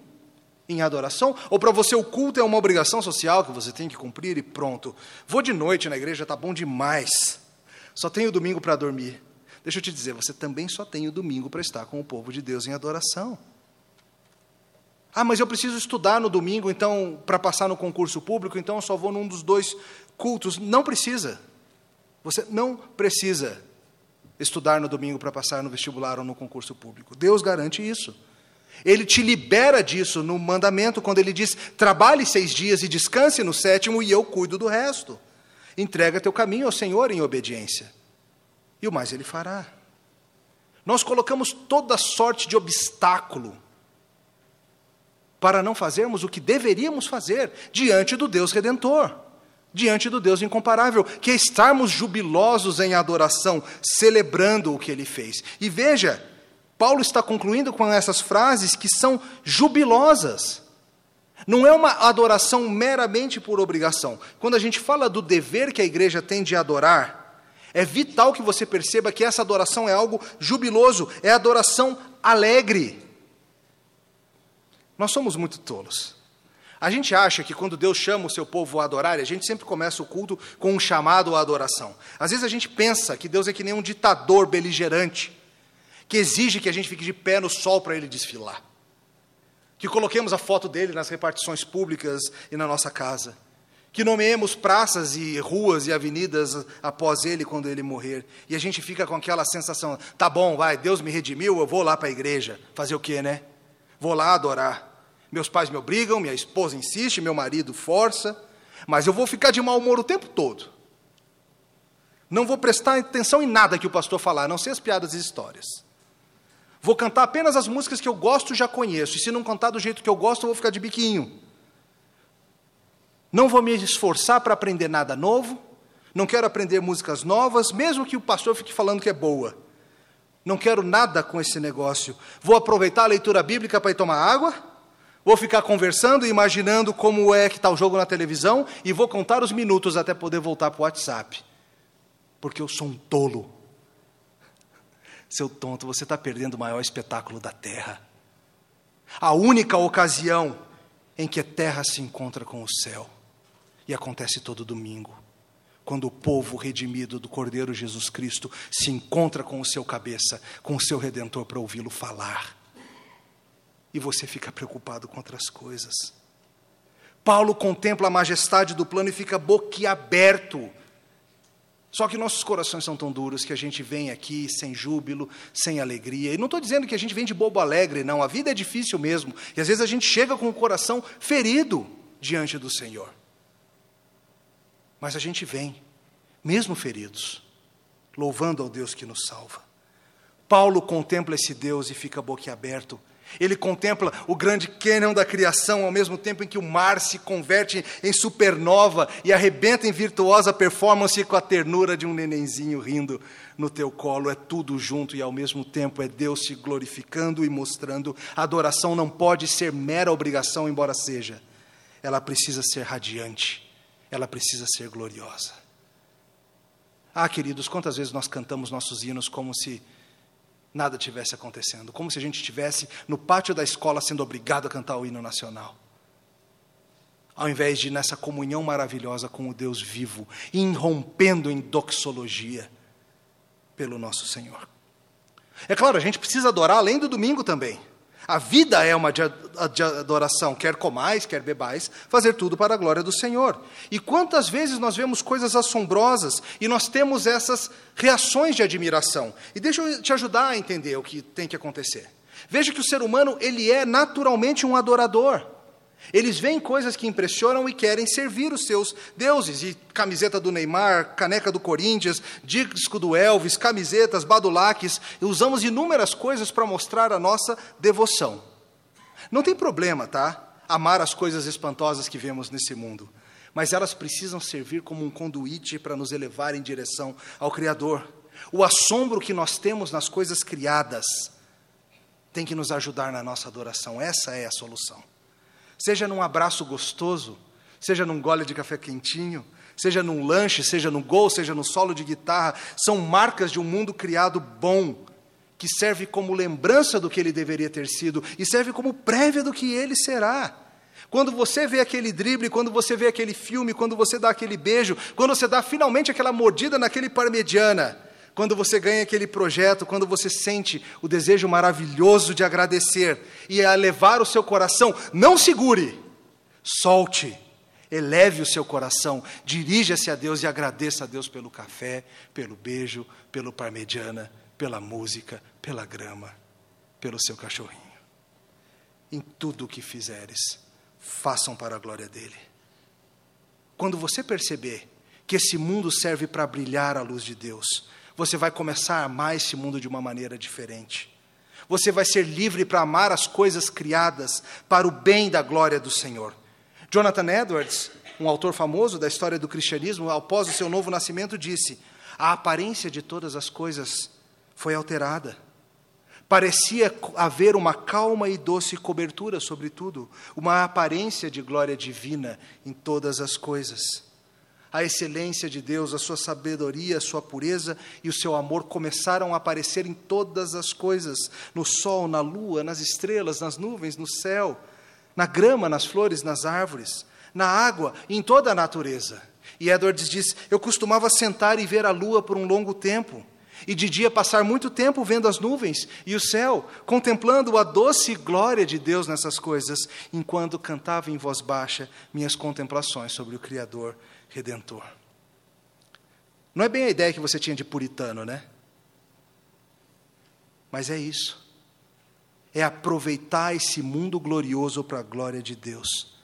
em adoração? Ou para você o culto é uma obrigação social que você tem que cumprir e pronto? Vou de noite na igreja, tá bom demais. Só tenho domingo para dormir. Deixa eu te dizer, você também só tem o domingo para estar com o povo de Deus em adoração. Ah, mas eu preciso estudar no domingo, então, para passar no concurso público, então eu só vou num dos dois cultos. Não precisa. Você não precisa estudar no domingo para passar no vestibular ou no concurso público. Deus garante isso. Ele te libera disso no mandamento, quando ele diz: trabalhe seis dias e descanse no sétimo, e eu cuido do resto. Entrega teu caminho ao Senhor em obediência, e o mais ele fará. Nós colocamos toda sorte de obstáculo para não fazermos o que deveríamos fazer diante do Deus redentor, diante do Deus incomparável, que é estarmos jubilosos em adoração, celebrando o que ele fez. E veja, Paulo está concluindo com essas frases que são jubilosas. Não é uma adoração meramente por obrigação. Quando a gente fala do dever que a igreja tem de adorar, é vital que você perceba que essa adoração é algo jubiloso, é adoração alegre. Nós somos muito tolos. A gente acha que quando Deus chama o seu povo a adorar, a gente sempre começa o culto com um chamado à adoração. Às vezes a gente pensa que Deus é que nem um ditador beligerante que exige que a gente fique de pé no sol para ele desfilar. Que coloquemos a foto dele nas repartições públicas e na nossa casa. Que nomeemos praças e ruas e avenidas após ele quando ele morrer. E a gente fica com aquela sensação: tá bom, vai, Deus me redimiu, eu vou lá para a igreja. Fazer o quê, né? Vou lá adorar. Meus pais me obrigam, minha esposa insiste, meu marido força, mas eu vou ficar de mau humor o tempo todo. Não vou prestar atenção em nada que o pastor falar, não ser as piadas e histórias. Vou cantar apenas as músicas que eu gosto e já conheço. E se não cantar do jeito que eu gosto, eu vou ficar de biquinho. Não vou me esforçar para aprender nada novo. Não quero aprender músicas novas, mesmo que o pastor fique falando que é boa. Não quero nada com esse negócio. Vou aproveitar a leitura bíblica para ir tomar água. Vou ficar conversando e imaginando como é que está o jogo na televisão e vou contar os minutos até poder voltar para o WhatsApp. Porque eu sou um tolo. Seu tonto, você está perdendo o maior espetáculo da terra. A única ocasião em que a terra se encontra com o céu. E acontece todo domingo. Quando o povo redimido do Cordeiro Jesus Cristo se encontra com o seu cabeça, com o seu redentor para ouvi-lo falar. E você fica preocupado com outras coisas. Paulo contempla a majestade do plano e fica boquiaberto só que nossos corações são tão duros que a gente vem aqui sem júbilo, sem alegria. E não estou dizendo que a gente vem de bobo alegre, não. A vida é difícil mesmo. E às vezes a gente chega com o coração ferido diante do Senhor. Mas a gente vem, mesmo feridos, louvando ao Deus que nos salva. Paulo contempla esse Deus e fica boquiaberto ele contempla o grande cânion da criação, ao mesmo tempo em que o mar se converte em supernova e arrebenta em virtuosa performance com a ternura de um nenenzinho rindo no teu colo. É tudo junto e ao mesmo tempo é Deus se glorificando e mostrando. A adoração não pode ser mera obrigação, embora seja. Ela precisa ser radiante, ela precisa ser gloriosa. Ah, queridos, quantas vezes nós cantamos nossos hinos como se nada tivesse acontecendo, como se a gente estivesse no pátio da escola sendo obrigado a cantar o hino nacional. Ao invés de nessa comunhão maravilhosa com o Deus vivo, irrompendo em doxologia pelo nosso Senhor. É claro, a gente precisa adorar além do domingo também. A vida é uma de adoração, quer comais, quer bebais, fazer tudo para a glória do Senhor. E quantas vezes nós vemos coisas assombrosas e nós temos essas reações de admiração. E deixa eu te ajudar a entender o que tem que acontecer. Veja que o ser humano, ele é naturalmente um adorador. Eles veem coisas que impressionam e querem servir os seus deuses. E camiseta do Neymar, caneca do Corinthians, disco do Elvis, camisetas, badulaques. Usamos inúmeras coisas para mostrar a nossa devoção. Não tem problema, tá? Amar as coisas espantosas que vemos nesse mundo. Mas elas precisam servir como um conduíte para nos elevar em direção ao Criador. O assombro que nós temos nas coisas criadas tem que nos ajudar na nossa adoração. Essa é a solução. Seja num abraço gostoso, seja num gole de café quentinho, seja num lanche, seja no gol, seja no solo de guitarra, são marcas de um mundo criado bom, que serve como lembrança do que ele deveria ter sido e serve como prévia do que ele será. Quando você vê aquele drible, quando você vê aquele filme, quando você dá aquele beijo, quando você dá finalmente aquela mordida naquele parmegiana, quando você ganha aquele projeto, quando você sente o desejo maravilhoso de agradecer e a levar o seu coração, não segure, solte, eleve o seu coração, dirija-se a Deus e agradeça a Deus pelo café, pelo beijo, pelo parmegiana, pela música, pela grama, pelo seu cachorrinho. Em tudo o que fizeres, façam para a glória dele. Quando você perceber que esse mundo serve para brilhar a luz de Deus, você vai começar a amar esse mundo de uma maneira diferente. Você vai ser livre para amar as coisas criadas para o bem da glória do Senhor. Jonathan Edwards, um autor famoso da história do cristianismo, após o seu novo nascimento, disse: A aparência de todas as coisas foi alterada. Parecia haver uma calma e doce cobertura sobre tudo, uma aparência de glória divina em todas as coisas a excelência de Deus, a sua sabedoria, a sua pureza e o seu amor começaram a aparecer em todas as coisas: no sol, na lua, nas estrelas, nas nuvens, no céu, na grama, nas flores, nas árvores, na água, em toda a natureza. E Edwards diz: Eu costumava sentar e ver a lua por um longo tempo. E de dia passar muito tempo vendo as nuvens e o céu, contemplando a doce glória de Deus nessas coisas, enquanto cantava em voz baixa minhas contemplações sobre o Criador redentor. Não é bem a ideia que você tinha de puritano, né? Mas é isso. É aproveitar esse mundo glorioso para a glória de Deus.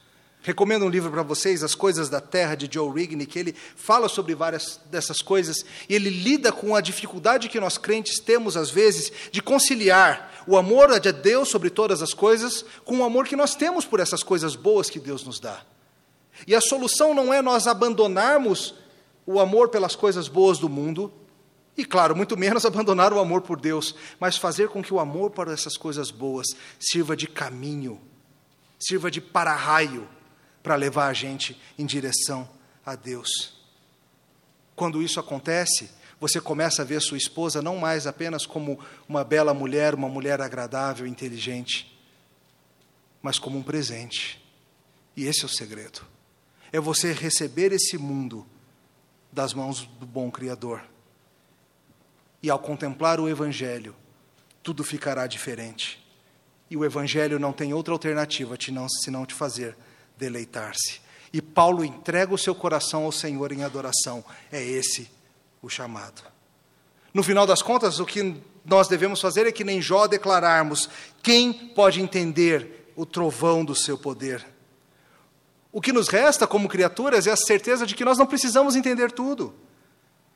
Recomendo um livro para vocês, As Coisas da Terra, de Joe Rigney, que ele fala sobre várias dessas coisas e ele lida com a dificuldade que nós crentes temos, às vezes, de conciliar o amor de Deus sobre todas as coisas com o amor que nós temos por essas coisas boas que Deus nos dá. E a solução não é nós abandonarmos o amor pelas coisas boas do mundo, e claro, muito menos <laughs> abandonar o amor por Deus, mas fazer com que o amor para essas coisas boas sirva de caminho, sirva de para-raio para levar a gente em direção a Deus. Quando isso acontece, você começa a ver sua esposa não mais apenas como uma bela mulher, uma mulher agradável, inteligente, mas como um presente. E esse é o segredo é você receber esse mundo das mãos do bom Criador. E ao contemplar o Evangelho, tudo ficará diferente. E o Evangelho não tem outra alternativa senão te fazer deleitar-se. E Paulo entrega o seu coração ao Senhor em adoração. É esse o chamado. No final das contas, o que nós devemos fazer é que nem Jó declararmos: quem pode entender o trovão do seu poder? O que nos resta como criaturas é a certeza de que nós não precisamos entender tudo.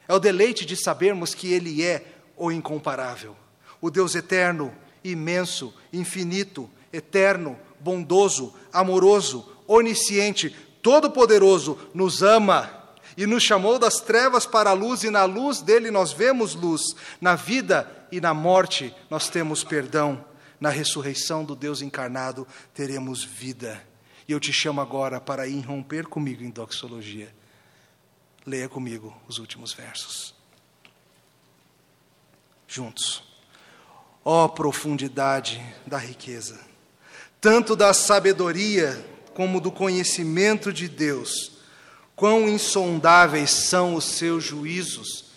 É o deleite de sabermos que Ele é o incomparável, o Deus eterno, imenso, infinito, eterno, bondoso, amoroso, onisciente, todo-poderoso, nos ama e nos chamou das trevas para a luz, e na luz dele nós vemos luz. Na vida e na morte nós temos perdão. Na ressurreição do Deus encarnado teremos vida. E eu te chamo agora para ir romper comigo em doxologia. Leia comigo os últimos versos. Juntos. Ó oh, profundidade da riqueza, tanto da sabedoria como do conhecimento de Deus, quão insondáveis são os seus juízos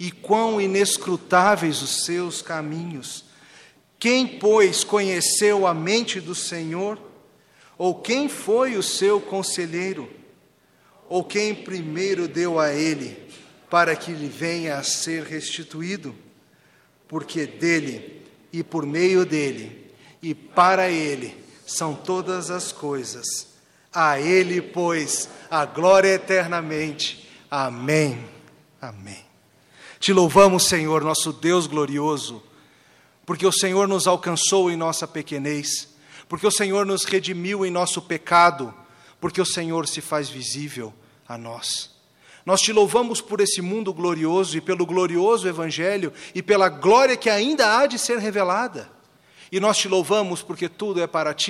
e quão inescrutáveis os seus caminhos. Quem, pois, conheceu a mente do Senhor? Ou quem foi o seu conselheiro? Ou quem primeiro deu a ele, para que lhe venha a ser restituído? Porque dele, e por meio dele, e para ele, são todas as coisas. A Ele, pois, a glória eternamente. Amém. Amém. Te louvamos, Senhor, nosso Deus glorioso, porque o Senhor nos alcançou em nossa pequenez, porque o Senhor nos redimiu em nosso pecado, porque o Senhor se faz visível a nós. Nós te louvamos por esse mundo glorioso e pelo glorioso Evangelho e pela glória que ainda há de ser revelada. E nós te louvamos porque tudo é para ti